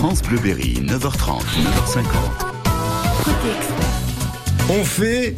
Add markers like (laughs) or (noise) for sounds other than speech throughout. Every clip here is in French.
France Bleuberry, 9h30, 9h50. On fait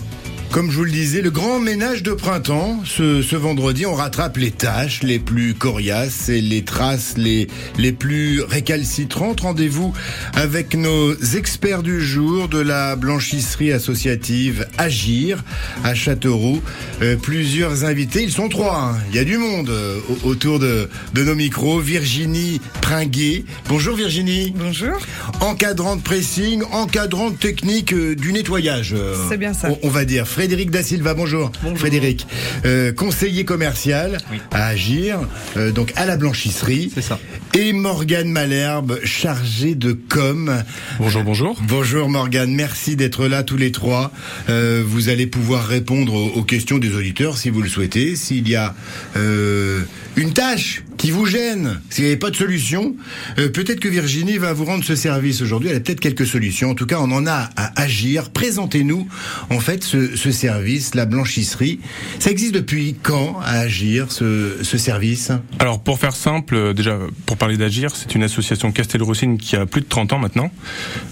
comme je vous le disais, le grand ménage de printemps. Ce, ce, vendredi, on rattrape les tâches les plus coriaces et les traces les, les plus récalcitrantes. Rendez-vous avec nos experts du jour de la blanchisserie associative Agir à Châteauroux. Euh, plusieurs invités, ils sont trois. Hein. Il y a du monde euh, autour de, de nos micros. Virginie Pringuet. Bonjour Virginie. Bonjour. Encadrante pressing, encadrante technique euh, du nettoyage. C'est bien ça. On, on va dire. Frédéric Da Silva, bonjour. bonjour. Frédéric, euh, conseiller commercial Oui. à Agir, euh, donc à la blanchisserie. C'est ça. Et Morgane Malherbe, chargée de com. Bonjour, bonjour. Bonjour Morgane, merci d'être là tous les trois. Euh, vous allez pouvoir répondre aux, aux questions des auditeurs si vous le souhaitez. S'il y a euh, une tâche qui vous gêne, s'il n'y avait pas de solution, euh, peut-être que Virginie va vous rendre ce service aujourd'hui. Elle a peut-être quelques solutions. En tout cas, on en a à agir. Présentez-nous en fait ce, ce service, la blanchisserie. Ça existe depuis quand à agir ce, ce service? Alors pour faire simple, euh, déjà pour parler d'Agir, c'est une association Castelroussine qui a plus de 30 ans maintenant.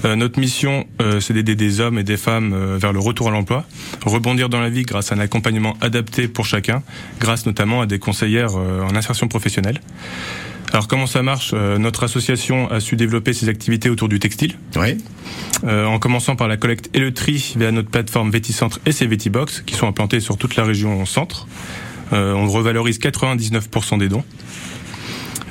Euh, notre mission, euh, c'est d'aider des hommes et des femmes euh, vers le retour à l'emploi, rebondir dans la vie grâce à un accompagnement adapté pour chacun, grâce notamment à des conseillères euh, en insertion professionnelle. Alors comment ça marche Euh, Notre association a su développer ses activités autour du textile, Oui. euh, en commençant par la collecte et le tri via notre plateforme Véticentre et ses Vétibox, qui sont implantés sur toute la région centre. Euh, on revalorise 99% des dons.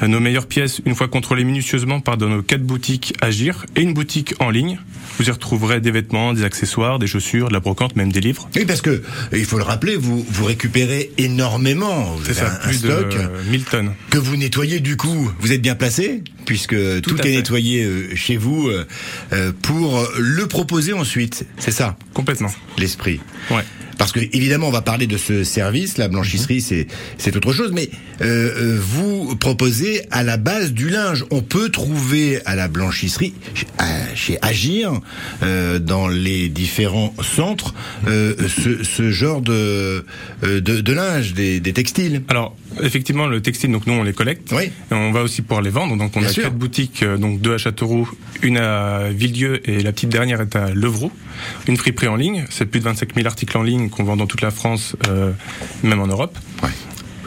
Nos meilleures pièces, une fois contrôlées minutieusement, dans nos quatre boutiques Agir et une boutique en ligne. Vous y retrouverez des vêtements, des accessoires, des chaussures, de la brocante, même des livres. Oui, parce que il faut le rappeler, vous vous récupérez énormément. Vous C'est avez ça, un, un plus stock de euh, 1000 tonnes. que vous nettoyez du coup. Vous êtes bien placé puisque tout, est fait. nettoyé euh, chez vous euh, pour le proposer ensuite. C'est ça Complètement. l'esprit. Ouais. Parce que évidemment, on va parler de ce service, la blanchisserie, c'est c'est autre chose. Mais euh, euh, vous proposez à la base du linge. On peut trouver à la blanchisserie, chez, Agir, euh, dans les différents centres, euh, ce, ce genre de, euh, de de linge, des, des textiles. Alors, effectivement, le textile, donc nous, on les collecte. Oui. Et on va aussi pouvoir les vendre. Donc, on Bien a sûr. quatre boutiques, euh, donc deux à Châteauroux, une à Villedieu et la petite dernière est à Levroux. Une friperie en ligne. C'est plus de 25 000 articles en ligne qu'on vend dans toute la France, euh, même en Europe.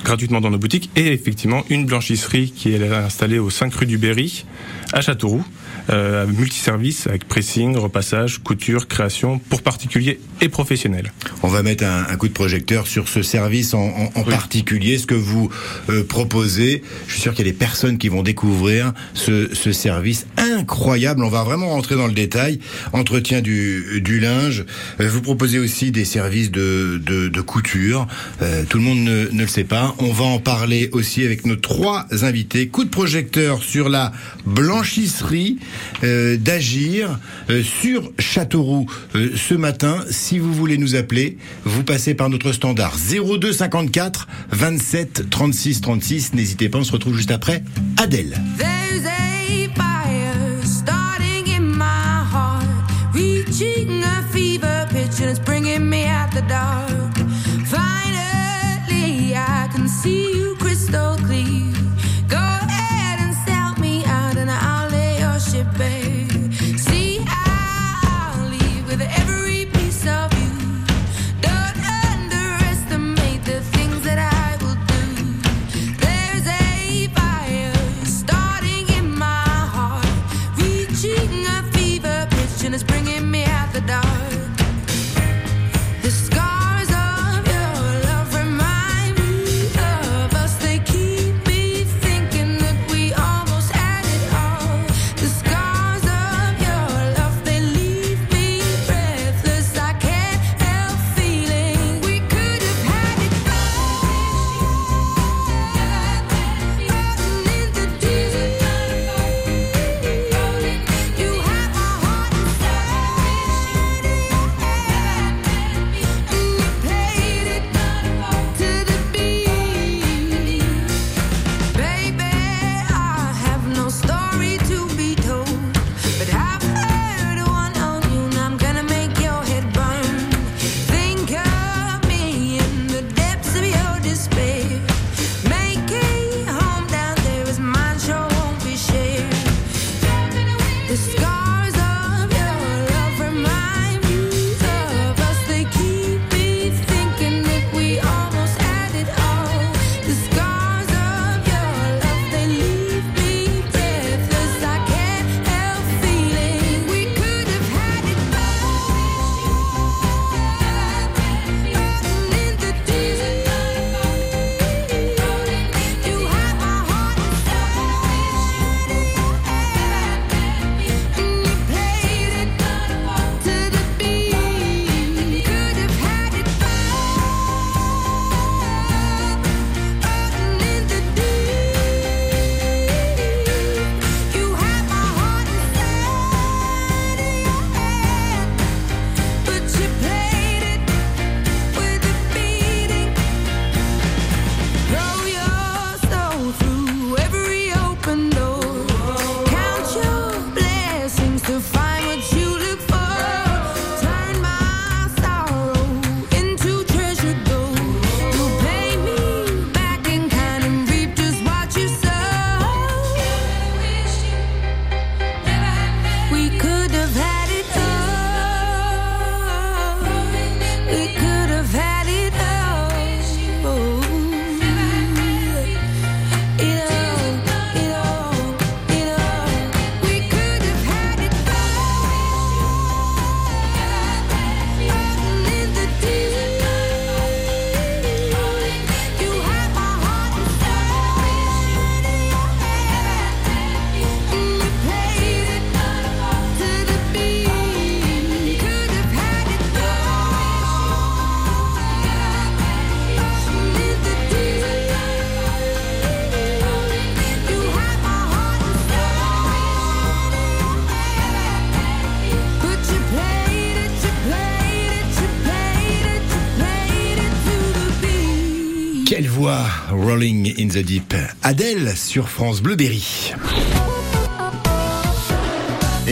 Gratuitement dans nos boutiques. Et effectivement, une blanchisserie qui est installée aux 5 rue du Berry, à Châteauroux. Euh, multiservice avec pressing, repassage, couture, création pour particuliers et professionnels. On va mettre un, un coup de projecteur sur ce service en, en- en particulier, ce que vous euh, proposez. Je suis sûr qu'il y a des personnes qui vont découvrir ce, ce service incroyable. On va vraiment rentrer dans le détail. Entretien du, du linge. Euh, vous proposez aussi des services de, de, de couture. Euh, tout le monde ne, ne le sait pas. On va en parler aussi avec nos trois invités. Coup de projecteur sur la blanchisserie euh, d'Agir euh, sur Châteauroux euh, ce matin. Si vous voulez nous appeler, vous passez par notre standard 02 54 27 36 36. N'hésitez pas, on se retrouve juste après. Adèle. Voix, Rolling in the Deep. Adèle sur France Bleu Berry.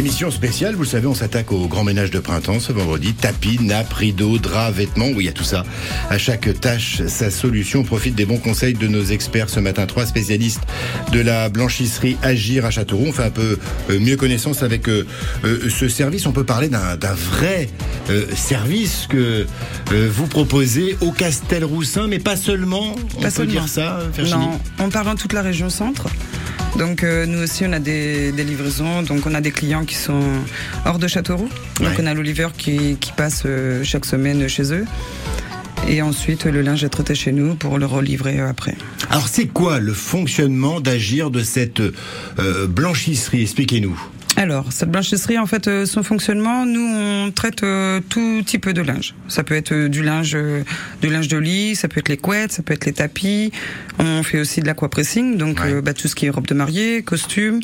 Émission spéciale, vous le savez, on s'attaque au grand ménage de printemps ce vendredi. Tapis, nappes, rideaux, draps, vêtements, oui, il y a tout ça. À chaque tâche, sa solution. On profite des bons conseils de nos experts ce matin. Trois spécialistes de la blanchisserie Agir à Châteauroux. On fait un peu euh, mieux connaissance avec euh, euh, ce service. On peut parler d'un vrai euh, service que vous proposez au Castel-Roussin, mais pas seulement. On Pas peut seulement. dire ça, Virginie Non, on part dans toute la région centre. Donc euh, nous aussi on a des, des livraisons, donc on a des clients qui sont hors de Châteauroux. Donc on a l'Oliver qui, qui passe euh, chaque semaine chez eux. Et ensuite le linge est traité chez nous pour le relivrer euh, après. Alors c'est quoi le fonctionnement d'agir de cette euh, blanchisserie? Expliquez-nous. Alors, cette blanchisserie, en fait, euh, son fonctionnement, nous, on traite euh, tout type de linge. Ça peut être euh, du linge, euh, du linge de lit, ça peut être les couettes, ça peut être les tapis. On fait aussi de l'aquapressing, donc Ouais. bah, tout ce qui est robe de mariée, costume.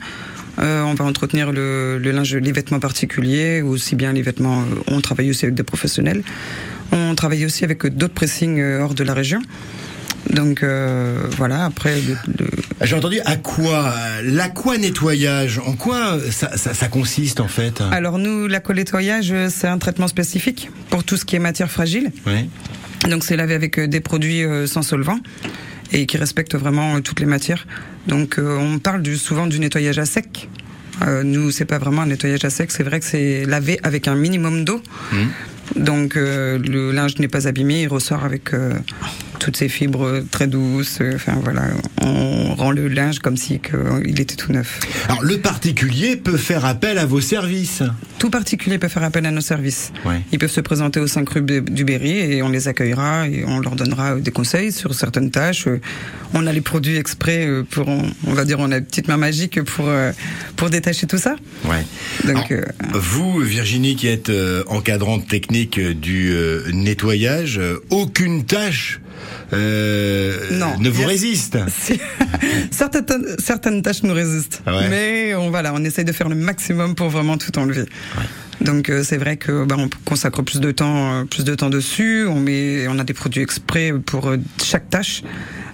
Euh, on va entretenir le, le linge, les vêtements particuliers, ou aussi bien les vêtements. on travaille aussi avec des professionnels. On travaille aussi avec d'autres pressings hors de la région. Donc euh, voilà. Après, le- le, J'ai entendu à quoi L'aqua nettoyage. En quoi ça, ça, ça consiste en fait? Alors nous, l'aquanettoyage, euh, c'est un traitement spécifique pour tout ce qui est matière fragile. Oui. Donc c'est lavé avec euh, des produits euh, sans solvant et qui respectent vraiment euh, toutes les matières. Donc euh, on parle du, souvent du nettoyage à sec. Euh, nous, c'est pas vraiment un nettoyage à sec, c'est vrai que c'est lavé avec un minimum d'eau. Donc euh, le linge n'est pas abîmé, il ressort avec euh, toutes ses fibres très douces. euh, Enfin voilà, on rend le linge comme si que, euh, il était tout neuf. Alors le particulier peut faire appel à vos services. Tout particulier peut faire appel à nos services. Ouais. Ils peuvent se présenter au 5 rue du Berry et on les accueillera et on leur donnera euh, des conseils sur certaines tâches. Euh, On a les produits exprès euh, pour, on, on va dire, on a une petite main magique pour euh, pour détacher tout ça. Ouais. Donc, Alors, vous, Virginie, qui êtes euh, encadrante technique euh, du euh, nettoyage, euh, aucune tâche euh, Non. ne vous a- résiste. (laughs) Si- certaines, certaines tâches nous résistent, Ah ouais. mais on voilà, on essaye de faire le maximum pour vraiment tout enlever. Donc euh, c'est vrai que bah, on consacre plus de temps, euh, plus de temps dessus. On met, on a des produits exprès pour euh, chaque tâche.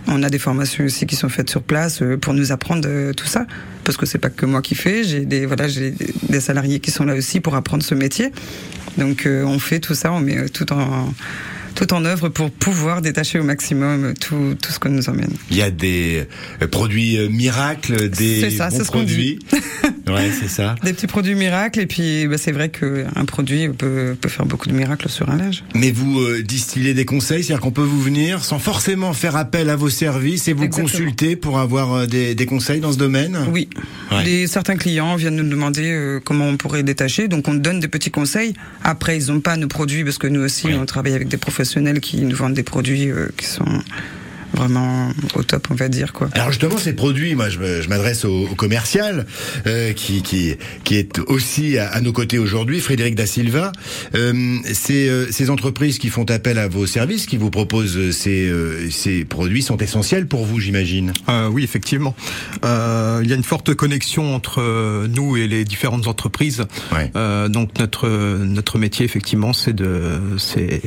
On a des formations aussi qui sont faites sur place pour nous apprendre tout ça, parce que c'est pas que moi qui fais. J'ai des voilà, j'ai des salariés qui sont là aussi pour apprendre ce métier. Donc on fait tout ça, on met tout en tout en œuvre pour pouvoir détacher au maximum tout, tout ce que nous emmène. Il y a des euh, produits euh, miracles, des ça, bons produits. (laughs) ouais, c'est ça. Des petits produits miracles, et puis bah, c'est vrai qu'un produit peut, peut faire beaucoup de miracles sur un linge. Mais vous euh, distillez des conseils, c'est-à-dire qu'on peut vous venir sans forcément faire appel à vos services et vous Exactement. consulter pour avoir des, des conseils dans ce domaine? Oui. Ouais. Des, certains clients viennent nous demander euh, comment on pourrait détacher, donc on donne des petits conseils. Après, ils n'ont pas nos produits, parce que nous aussi, Ouais. on travaille avec des professionnels qui nous vendent des produits euh, qui sont vraiment au top, on va dire. quoi. Alors justement, ces produits, moi je m'adresse au, au commercial euh, qui, qui, qui est aussi à, à nos côtés aujourd'hui, Frédéric Da Silva. Euh, c'est, euh, ces entreprises qui font appel à vos services, qui vous proposent euh, ces, euh, ces produits, sont essentiels pour vous, j'imagine. Euh, oui, effectivement. Euh, il y a une forte connexion entre nous et les différentes entreprises. Ouais. Euh, donc notre notre métier, effectivement, c'est de c'est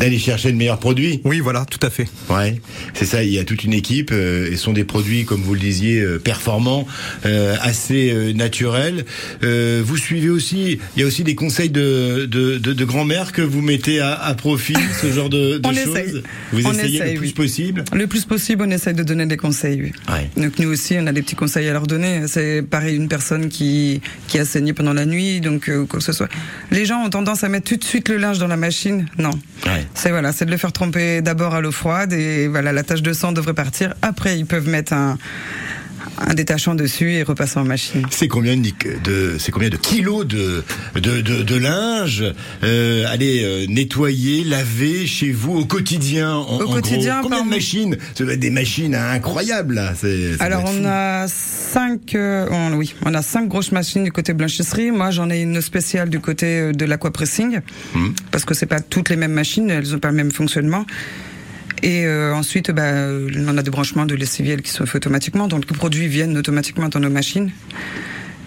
D'aller chercher le meilleur produit. oui, voilà, tout à fait. Ouais, c'est ça. Il y a toute une équipe euh, et ce sont des produits, comme vous le disiez, euh, performants, euh, assez euh, naturels. Euh, vous suivez aussi. Il y a aussi des conseils de de, de, de grand-mère que vous mettez à, à profit, ce genre de, (laughs) de On choses. essaye. Vous On essayez essaye, le plus oui. possible. Le plus possible, on essaye de donner des conseils. oui. Ouais. Donc nous aussi, on a des petits conseils à leur donner. C'est pareil, une personne qui, qui a saigné pendant la nuit, donc euh, quoi que ce soit. Les gens ont tendance à mettre tout de suite le linge dans la machine. Non. C'est voilà, c'est de le faire tremper d'abord à l'eau froide et voilà, la tache de sang devrait partir. Après, ils peuvent mettre un, un détachant dessus et repasser en machine. C'est combien de, de c'est combien de kilos de de, de, de linge euh, allez euh, nettoyer, laver chez vous au quotidien en, Au en quotidien, gros? Combien de machines? Ça doit être des machines incroyables là. ça Alors on fou. a cinq, euh, on- oui, on a cinq grosses machines du côté blanchisserie. Moi, j'en ai une spéciale du côté euh, de l'aquapressing, Mhm. parce que c'est pas toutes les mêmes machines, elles ont pas le même fonctionnement. Et euh, ensuite, bah, on a des branchements de lessiviel qui sont faits automatiquement, donc les produits viennent automatiquement dans nos machines.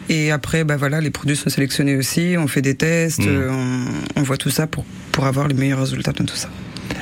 Et après, bah voilà, les produits sont sélectionnés aussi, on fait des tests, Mhm. euh, on, on voit tout ça pour pour avoir les meilleurs résultats de tout ça.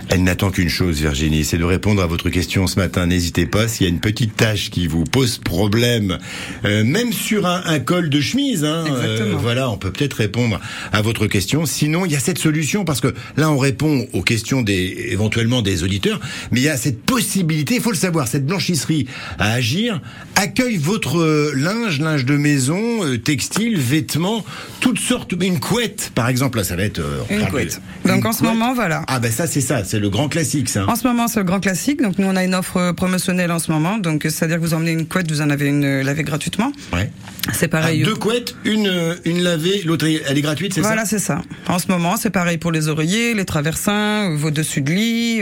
Elle n'attend qu'une chose, Virginie, c'est de répondre à votre question ce matin. N'hésitez pas, s'il y a une petite tâche qui vous pose problème, euh, même sur un, un col de chemise, hein, Exactement. voilà, on peut peut-être répondre à votre question. Sinon, il y a cette solution, parce que là, on répond aux questions des, éventuellement des auditeurs, mais il y a cette possibilité, il faut le savoir, cette blanchisserie à agir accueille votre euh, linge, linge de maison, euh, textile, vêtements, toutes sortes, une couette, par exemple, là, ça va être... euh, Une de- couette. Donc Une en ce moment, voilà. Ah ben ça, c'est ça, c'est le grand classique, ça. En ce moment, c'est le grand classique. Donc, nous, on a une offre euh, promotionnelle en ce moment. Donc, euh, c'est-à-dire que vous emmenez une couette, vous en avez une euh, lavée gratuitement. Ouais. C'est Ah, pareil. deux couettes, une, une lavée, l'autre, elle est gratuite, c'est Voilà, ça c'est ça. En ce moment, c'est pareil pour les oreillers, les traversins, vos dessus de lit.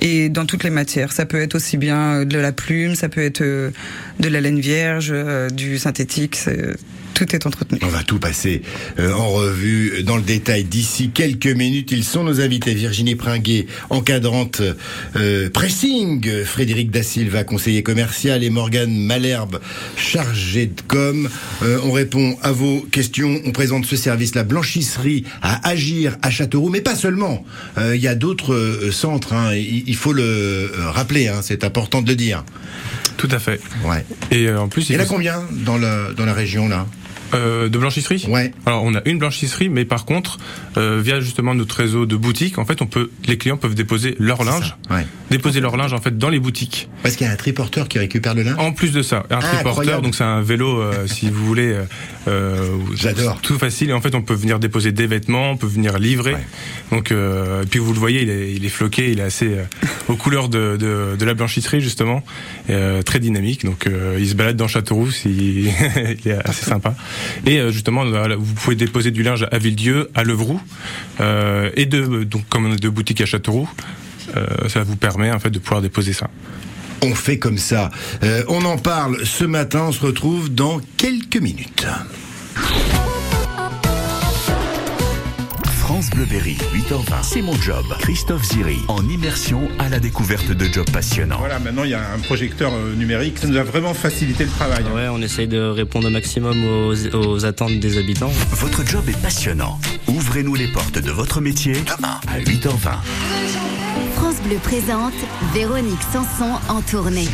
Et dans toutes les matières. Ça peut être aussi bien de la plume, ça peut être de la laine vierge, du synthétique. Tout est entretenu. On va tout passer euh, en revue dans le détail d'ici quelques minutes. Ils sont nos invités. Virginie Pringuet, encadrante euh, pressing, Frédéric Da Silva, conseiller commercial et Morgane Malherbe, chargée de com. Euh, on répond à vos questions. On présente ce service, la blanchisserie à Agir à Châteauroux, mais pas seulement. Euh, Il y a d'autres euh, centres. hein. Il, il faut le rappeler. hein. C'est important de le dire. Tout à fait. Ouais. Et euh, en plus, Il y en a combien dans la dans la région là? Euh, de blanchisserie Ouais. Alors on a une blanchisserie, mais par contre, euh, via justement notre réseau de boutiques, en fait, on peut, les clients peuvent déposer leur linge, ça, ouais. Déposer leur linge en fait dans les boutiques. Parce qu'il y a un triporteur qui récupère le linge. En plus de ça, un Ah, triporteur, incroyable. donc c'est un vélo, euh, si vous voulez. euh, euh, J'adore. Tout facile. Et en fait, on peut venir déposer des vêtements, on peut venir livrer. Ouais. Donc, euh, et puis vous le voyez, il est, il est floqué, il est assez (laughs) aux couleurs de, de, de la blanchisserie justement, et, très dynamique. Donc, il se balade dans Châteauroux, (laughs) il est assez sympa. Et justement, vous pouvez déposer du linge à Villedieu, à Levroux, et de donc comme on a deux boutiques à Châteauroux. Euh, ça vous permet en fait de pouvoir déposer ça. On fait comme ça. Euh, on en parle ce matin. On se retrouve dans quelques minutes. France Bleu Berry, 8h20. C'est mon job. Christophe Ziri, en immersion à la découverte de jobs passionnants. Voilà, maintenant il y a un projecteur euh, numérique, ça nous a vraiment facilité le travail. Ouais, on essaye de répondre au maximum aux, aux attentes des habitants. Votre job est passionnant. Ouvrez-nous les portes de votre métier demain à 8h20. France Bleu présente Véronique Sanson en tournée.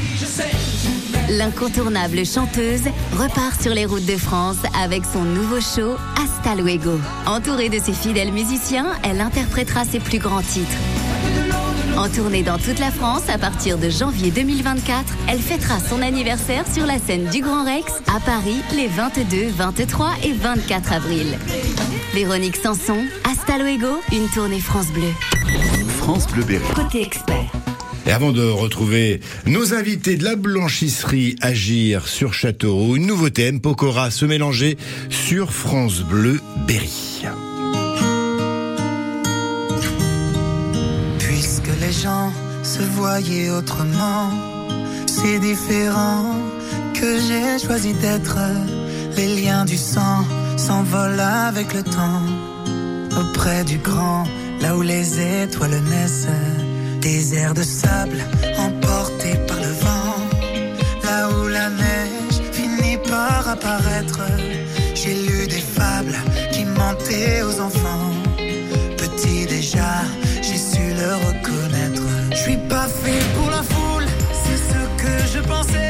L'incontournable chanteuse repart sur les routes de France avec son nouveau show Hasta Luego. Entourée de ses fidèles musiciens, elle interprétera ses plus grands titres. En tournée dans toute la France à partir de janvier 2024, elle fêtera son anniversaire sur la scène du Grand Rex à Paris les 22, 23 et 24 avril. Véronique Sanson, Hasta Luego, une tournée France Bleu. France Bleu Berry. Côté expert. Et avant de retrouver nos invités de la blanchisserie Agir sur Châteauroux, une nouveauté M. Pokora se mélanger sur France Bleu Berry. Puisque les gens se voyaient autrement, c'est différent que j'ai choisi d'être. Les liens du sang s'envolent avec le temps. Auprès du grand, là où les étoiles naissent, des airs de sable emportés par le vent. Là où la neige finit par apparaître, j'ai lu des fables qui mentaient aux enfants. Petit déjà, j'ai su le reconnaître. Je suis pas fait pour la foule, c'est ce que je pensais.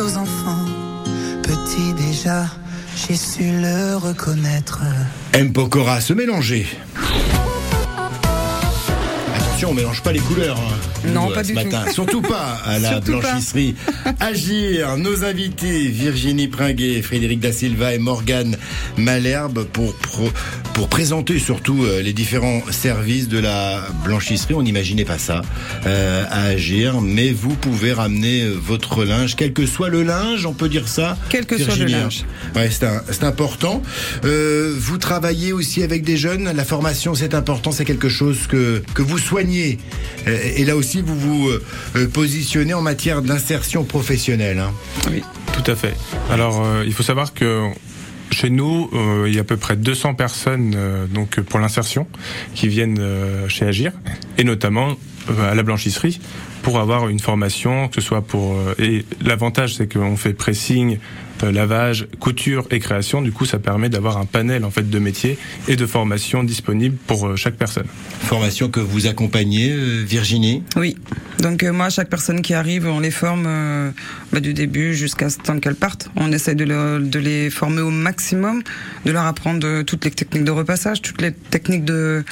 aux enfants. Petit déjà, j'ai su le reconnaître. M. Se mélanger. Attention, on mélange pas les couleurs. hein, Non, nous, pas euh, ce du matin. tout. Surtout pas à la Surtout blanchisserie. Agir, nos invités, Virginie Pringuet, Frédéric Da Silva et Morgane Malherbe pour, pro- pour présenter surtout euh, les différents services de la blanchisserie. On n'imaginait pas ça euh, à Agir, mais vous pouvez ramener euh, votre linge, quel que soit le linge, on peut dire ça Quel que soit le hein. linge. Ouais, c'est important. Euh, vous travaillez aussi avec des jeunes? La formation, c'est important. C'est quelque chose que, que vous soignez. Euh, Et là aussi, vous vous euh, euh, positionnez en matière d'insertion professionnelle. hein. Oui. Tout à fait. Alors, il faut savoir que chez nous, il y a à peu près 200 personnes donc pour l'insertion qui viennent chez Agir, et notamment à la blanchisserie pour avoir une formation, que ce soit pour euh, et l'avantage c'est qu'on fait pressing, euh, lavage, couture et création. Du coup, ça permet d'avoir un panel en fait de métiers et de formations disponibles pour euh, chaque personne. Formation que vous accompagnez, Virginie? Oui. Donc euh, moi, chaque personne qui arrive, on les forme euh, bah, du début jusqu'à ce temps qu'elles partent. On essaie de, le- de les former au maximum, de leur apprendre toutes les techniques de repassage, toutes les techniques de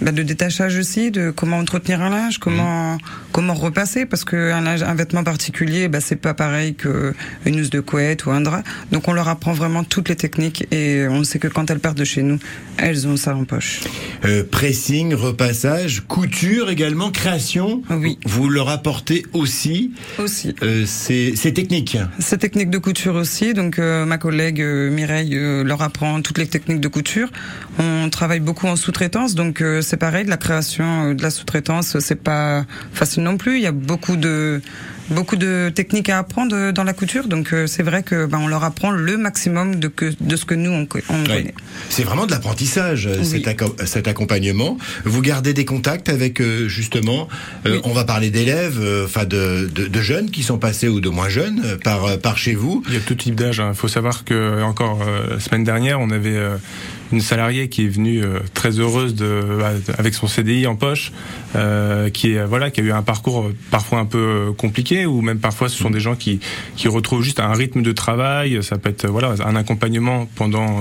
bah, de détachage aussi, de comment entretenir un linge, comment comment repasser, parce que un, linge, un vêtement particulier, bah, c'est pas pareil que une housse de couette ou un drap. Donc on leur apprend vraiment toutes les techniques et on sait que quand elles partent de chez nous, elles ont ça en poche. Euh, pressing, repassage, couture également, création. Oui. Vous leur apportez aussi Aussi. euh, ces, ces techniques. Ces techniques de couture aussi, donc euh, ma collègue euh, Mireille leur apprend toutes les techniques de couture. On travaille beaucoup en sous-traitance, donc c'est pareil, de la création de la sous-traitance, c'est pas facile non plus. Il y a beaucoup de beaucoup de techniques à apprendre euh, dans la couture, donc euh, c'est vrai que ben, on leur apprend le maximum de que de ce que nous on, connaît. C'est vraiment de l'apprentissage, euh, cet, cet accompagnement. Vous gardez des contacts avec justement, euh, Oui. on va parler d'élèves, euh, enfin de, de, de jeunes qui sont passés ou de moins jeunes par, par chez vous. Il y a tout type d'âge. Il faut savoir que encore euh, la semaine dernière, on avait euh, une salariée qui est venue euh, très heureuse de, bah, avec son CDI en poche, euh, qui est voilà, qui a eu un parcours euh, parfois un peu compliqué, ou même parfois ce sont des gens qui qui retrouvent juste un rythme de travail. Ça peut être voilà un accompagnement pendant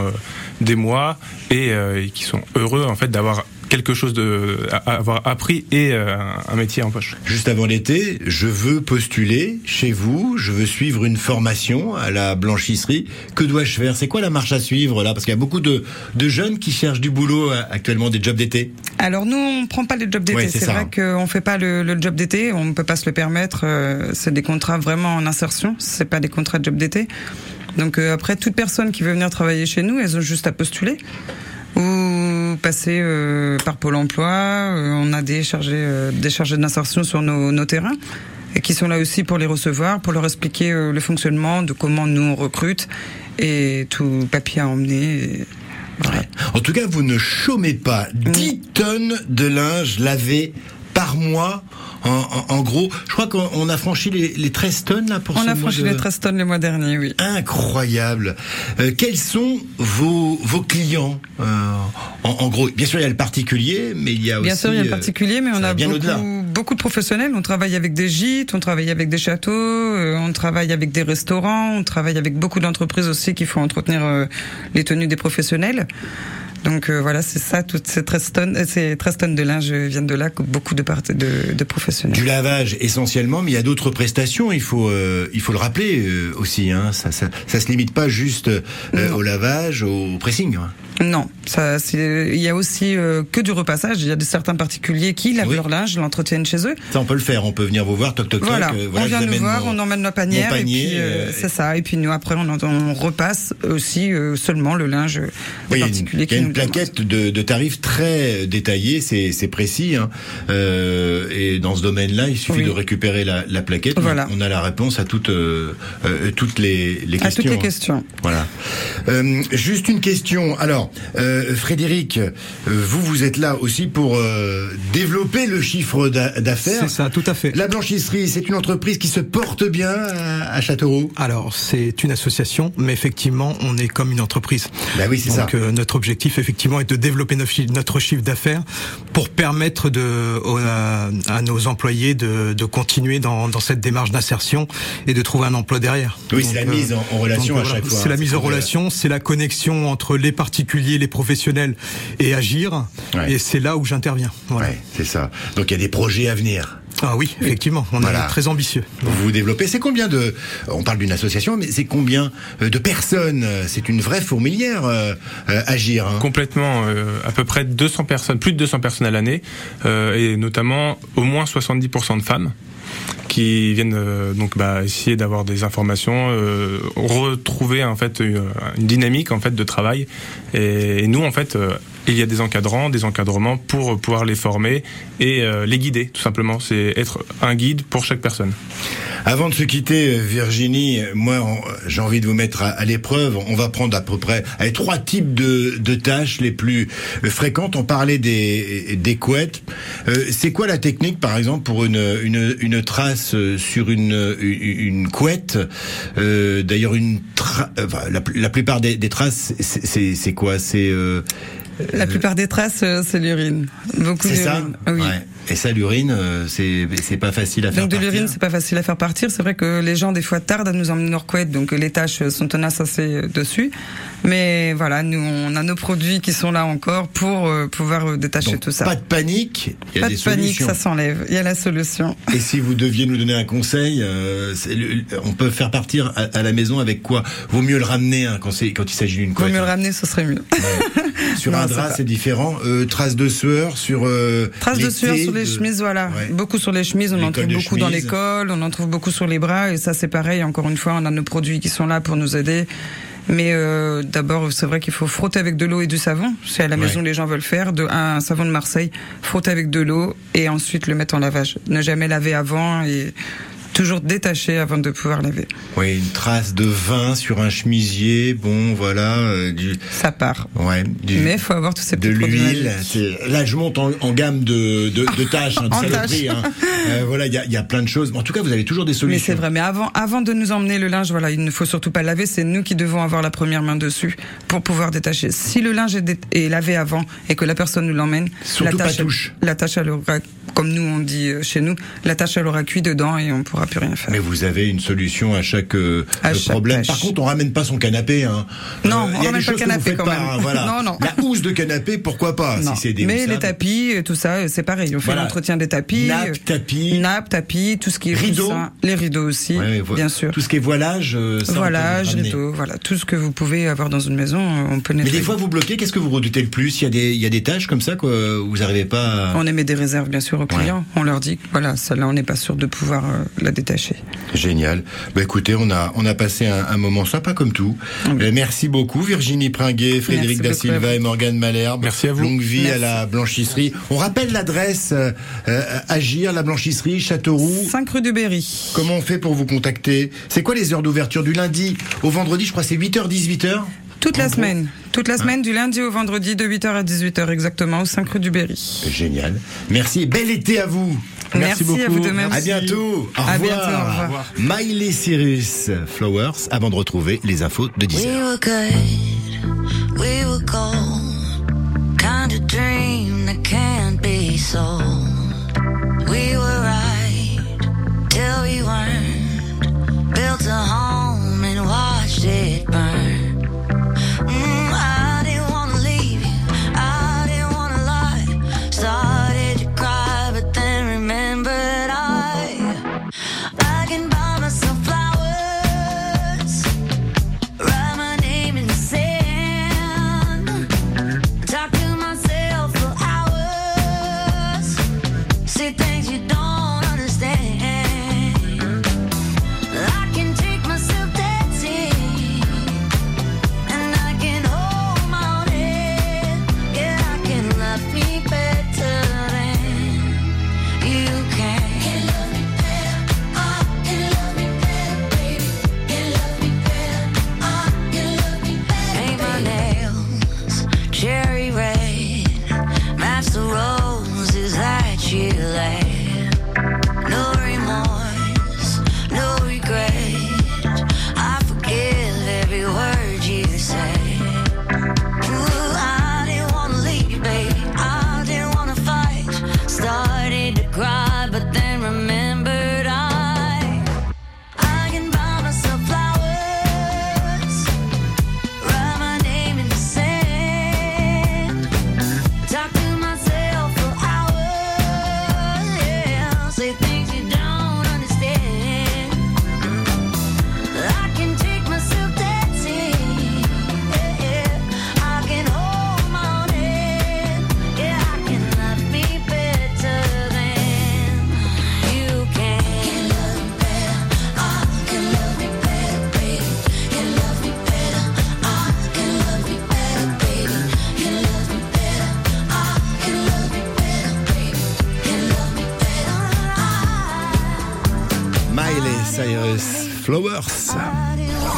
des mois et, et qui sont heureux en fait d'avoir quelque chose de à- à avoir appris et euh, un métier en poche. Juste avant l'été, je veux postuler chez vous, je veux suivre une formation à la blanchisserie. Que dois-je faire? C'est quoi la marche à suivre là? Parce qu'il y a beaucoup de, de jeunes qui cherchent du boulot euh, actuellement, des jobs d'été. Alors nous, on prend pas les jobs d'été. Ouais, c'est vrai hein. qu'on fait pas le, le job d'été, on ne peut pas se le permettre. euh, c'est des contrats vraiment en insertion, c'est pas des contrats de job d'été. Donc euh, après, toute personne qui veut venir travailler chez nous, elles ont juste à postuler ou passer euh, par Pôle Emploi. Euh, on a des chargés, euh, des chargés d'insertion sur nos, nos terrains et qui sont là aussi pour les recevoir, pour leur expliquer euh, le fonctionnement de comment nous on recrute et tout papier à emmener. et voilà. En tout cas, vous ne chômez pas 10 tonnes de linge lavé par mois. En, en- en gros, je crois qu'on on a franchi les, les 13 tonnes là pour On ce a mois franchi de- les 13 tonnes le mois dernier, oui. Incroyable. Euh, quels sont vos, vos clients euh, en, en gros, bien sûr, il y a le particulier, mais il y a Bien aussi. sûr, il y a le euh, particulier, mais on a bien beaucoup, beaucoup de professionnels. On travaille avec des gîtes, on travaille avec des châteaux, euh, on travaille avec des restaurants, on travaille avec beaucoup d'entreprises aussi qui font entretenir euh, les tenues des professionnels. Donc euh, voilà, c'est ça, toutes ces 13 tonnes, euh, ces 13 tonnes de linge viennent de là, beaucoup de, de, de professionnels. Du lavage essentiellement, mais il y a d'autres prestations. Il faut, euh, il faut le rappeler euh, aussi. Hein, ça, ça, ça se limite pas juste euh, au lavage, au pressing. hein. Non, ça, il y a aussi euh, que du repassage. Il y a de certains particuliers qui lavent Oui. leur linge, l'entretiennent chez eux. Ça, on peut le faire. On peut venir vous voir, toc toc toc. Voilà, euh, on vient nous voir, mon- on emmène nos panières, panier, et puis euh, euh, c'est ça. Et puis nous après on, on repasse aussi euh, seulement le linge des Oui, particuliers qui une plaquette de, de tarifs très détaillée, c'est c'est précis. Hein. Euh, et dans ce domaine-là, il suffit Oui. de récupérer la, la plaquette. Voilà. On a la réponse à toutes, euh, euh, toutes les, les À questions. toutes les hein. questions. Voilà. Euh, juste une question. Alors, euh, Frédéric, euh, vous, vous êtes là aussi pour euh, développer le chiffre d'a- d'affaires. C'est ça, tout à fait. La blanchisserie, c'est une entreprise qui se porte bien à, à Châteauroux. Alors, c'est une association, mais effectivement, on est comme une entreprise. Bah oui, c'est ça. Donc, notre objectif effectivement est de développer notre chiffre, d'affaires pour permettre de, à, à nos employés de, de continuer dans, dans cette démarche d'insertion et de trouver un emploi derrière. Oui, c'est la mise en- en relation donc, à chaque fois, C'est la hein, mise en relation, c'est la connexion entre les particuliers, les professionnels et agir. Ouais. Et c'est là où j'interviens. Voilà. Ouais, c'est ça. Donc il y a des projets à venir. Ah oui, effectivement, on Voilà. est très ambitieux. Vous vous développez. C'est combien de On parle d'une association, mais c'est combien euh, de personnes C'est une vraie fourmilière euh, euh, agir. hein? Complètement, euh, à peu près 200 personnes, plus de 200 personnes à l'année, euh, et notamment au moins 70% de femmes qui viennent euh, donc bah, essayer d'avoir des informations, euh, retrouver en fait une, une dynamique en fait de travail. Et, et nous en fait, euh, il y a des encadrants, des encadrements pour pouvoir les former et euh, les guider tout simplement. C'est être un guide pour chaque personne. Avant de se quitter, euh, Virginie, euh, moi, j'ai envie de vous mettre à, à l'épreuve. On va prendre à peu près allez, trois types de, tâches les plus euh, fréquentes. On parlait des, des couettes. Euh, c'est quoi la technique, par exemple, pour une, une, une trace euh, sur une, une, couette? Euh, D'ailleurs, une tra- euh, enfin, la, plupart des, traces, c'est quoi? C'est euh, La plupart des traces, euh, c'est l'urine. Beaucoup c'est ça d'urine. Oui. Ouais. Et ça, l'urine, euh, c'est c'est pas facile à faire. Donc de l'urine, c'est pas facile à faire partir. C'est vrai que les gens des fois tardent à nous emmener leur couette, donc euh, les tâches sont tenaces assez euh, dessus. Mais voilà, nous on a nos produits qui sont là encore pour pouvoir détacher Donc, tout ça. Pas de panique, il y a Pas des de panique, ça s'enlève. Il y a la solution. Et si vous deviez nous donner un conseil, euh, on peut faire partir à, à la maison avec quoi? Vaut mieux le ramener hein, quand, c'est- quand il s'agit d'une Vaut couette. mieux le ramener, ce serait mieux. (laughs) Sur Non, un drap, c'est différent. Euh, traces de sueur sur euh, Traces de sueur sur les de- chemises, voilà. Ouais. Beaucoup sur les chemises, on en trouve beaucoup dans l'école, on en trouve beaucoup sur les bras, et ça c'est pareil, encore une fois, on a nos produits qui sont là pour nous aider. Mais euh, d'abord, c'est vrai qu'il faut frotter avec de l'eau et du savon. Si à la Ouais. maison les gens veulent faire, de, un savon de Marseille, frotter avec de l'eau et ensuite le mettre en lavage. Ne jamais laver avant et toujours détacher avant de pouvoir laver. Oui, une trace de vin sur un chemisier. Bon, voilà, euh, du. Ça part. Ouais, du. Mais il faut avoir tous ces de petits produits l'huile. Là, je monte en, en gamme de, de, de (laughs) tâches, hein, de saloperies. hein. Euh, voilà, il y a, il y a plein de choses. En tout cas, vous avez toujours des Mais solutions. c'est vrai. Mais avant, avant de nous emmener le linge, voilà, il ne faut surtout pas laver. C'est nous qui devons avoir la première main dessus pour pouvoir détacher. Si le linge est, dé- est lavé avant et que la personne nous l'emmène, la pas tâche, touche. la tâche, aura, comme nous on dit euh, chez nous, la tâche elle aura cuit dedans et on pourra plus rien faire. Mais vous avez une solution à chaque, euh, À euh, chaque problème. tâche. Par contre, on ramène pas son canapé. Hein. Non, il on ramène pas le canapé quand pas, même. hein, voilà. (laughs) Non, non. La housse de canapé, pourquoi pas Non. Si c'est des Mais les tapis, et tout ça, euh, c'est pareil. On fait Voilà. l'entretien des tapis. Nappe, euh, tapis. Nappe, tapis, tout ce qui est Rideaux. les rideaux aussi, Ouais, bien sûr. Tout ce qui est voilage, euh, ça, ramener. rideaux, voilà, tout ce que vous pouvez avoir dans une maison, euh, on peut Mais nettoyer. des fois, vous bloquez. Qu'est-ce que vous redoutez le plus? Il y a des, il y a des tâches comme ça que vous n'arrivez pas. À... On émet des réserves bien sûr aux clients. On leur dit voilà, celle-là on n'est pas sûr de pouvoir euh, la détacher. Génial. Bah écoutez, on a on a passé un, un moment sympa comme tout. Euh, merci beaucoup Virginie Pringuet, Frédéric da Silva et Morgane Malherbe. Merci à vous. Longue vie à la blanchisserie. On rappelle l'adresse euh, euh, Agir, la blanchisserie, Châteauroux. 5 rue du Berry. Comment on fait pour vous contacter? C'est quoi les heures d'ouverture du lundi au vendredi? Je crois que c'est 8h 18h. Toute la semaine. Toute la semaine, du lundi au vendredi, de 8h à 18h exactement, au 5 rue du Berry. Génial. Merci et bel été à vous. Merci, beaucoup. à vous de même. À bientôt. Au À revoir. bientôt, au revoir. Miley Cyrus Flowers avant de retrouver les infos de 10h. We were good, we were gold. Kind of dream that can't be sold. We were Flowers.